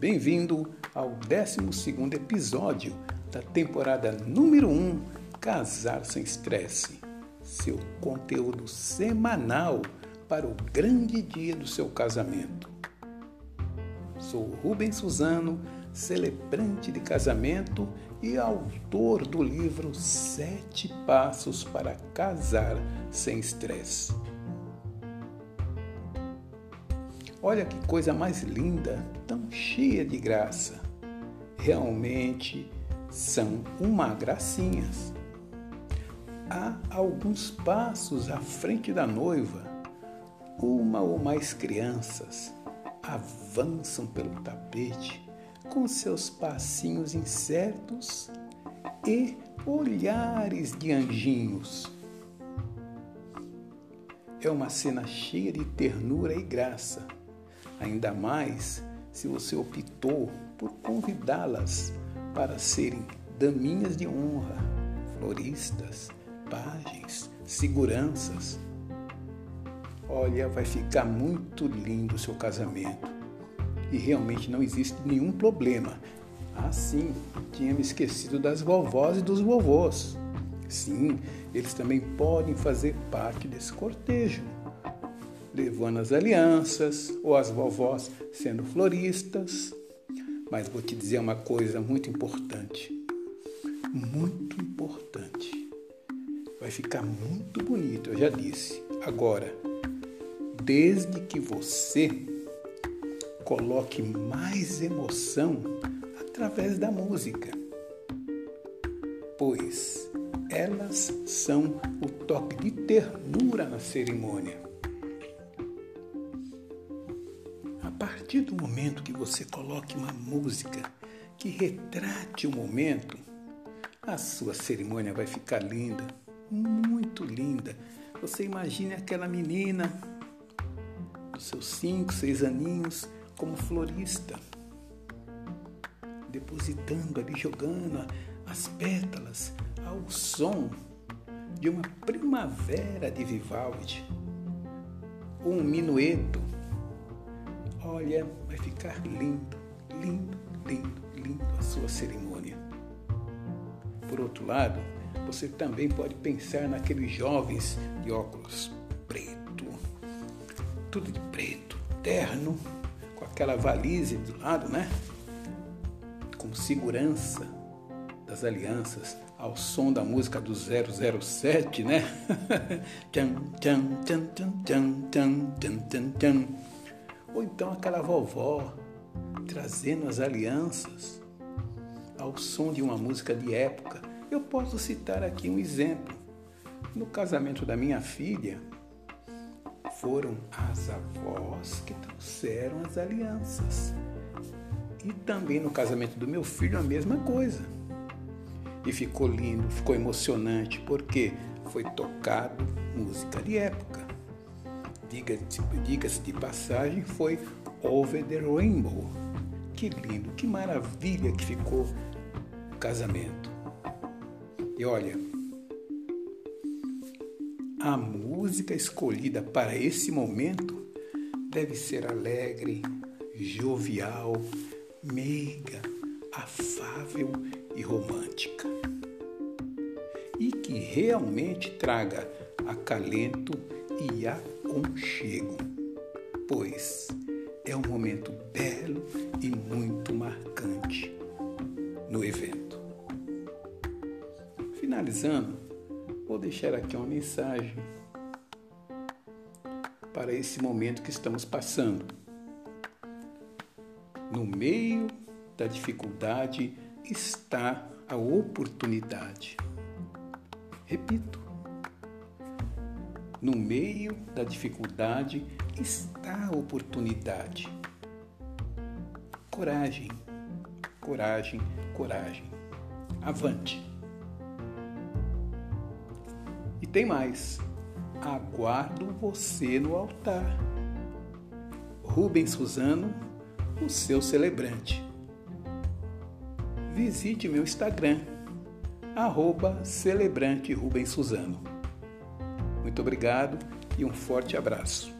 Bem-vindo ao 12 episódio da temporada número 1 Casar Sem Estresse, seu conteúdo semanal para o grande dia do seu casamento. Sou Rubens Suzano, celebrante de casamento e autor do livro Sete Passos para Casar Sem Estresse. Olha que coisa mais linda, tão cheia de graça. Realmente são uma gracinhas. Há alguns passos à frente da noiva. Uma ou mais crianças avançam pelo tapete com seus passinhos incertos e olhares de anjinhos. É uma cena cheia de ternura e graça ainda mais se você optou por convidá-las para serem daminhas de honra, floristas, pajens, seguranças. Olha, vai ficar muito lindo o seu casamento. E realmente não existe nenhum problema. Ah, sim, tinha me esquecido das vovós e dos vovôs. Sim, eles também podem fazer parte desse cortejo levando as alianças, ou as vovós sendo floristas. Mas vou te dizer uma coisa muito importante. Muito importante. Vai ficar muito bonito, eu já disse. Agora, desde que você coloque mais emoção através da música, pois elas são o toque de ternura na cerimônia. Partir do momento que você coloque uma música que retrate o momento, a sua cerimônia vai ficar linda, muito linda. Você imagine aquela menina dos seus cinco, seis aninhos como florista, depositando ali, jogando as pétalas ao som de uma primavera de Vivaldi, ou um minueto Olha, vai ficar lindo, lindo, lindo, lindo a sua cerimônia. Por outro lado, você também pode pensar naqueles jovens de óculos preto, tudo de preto, terno, com aquela valise do lado, né? Com segurança das alianças, ao som da música do 007, né? tchan, tchan, tchan, tchan, tchan, tchan, tchan, tchan. Ou então aquela vovó trazendo as alianças ao som de uma música de época. Eu posso citar aqui um exemplo. No casamento da minha filha, foram as avós que trouxeram as alianças. E também no casamento do meu filho, a mesma coisa. E ficou lindo, ficou emocionante, porque foi tocado música de época diga-se de passagem, foi Over the Rainbow. Que lindo, que maravilha que ficou o casamento. E olha, a música escolhida para esse momento deve ser alegre, jovial, meiga, afável e romântica. E que realmente traga acalento e aconchego, pois é um momento belo e muito marcante no evento. Finalizando, vou deixar aqui uma mensagem para esse momento que estamos passando. No meio da dificuldade está a oportunidade. Repito, no meio da dificuldade está a oportunidade. Coragem, coragem, coragem. Avante. E tem mais. Aguardo você no altar. Rubens Suzano, o seu celebrante. Visite meu Instagram, arroba celebrante Rubens Suzano. Muito obrigado e um forte abraço.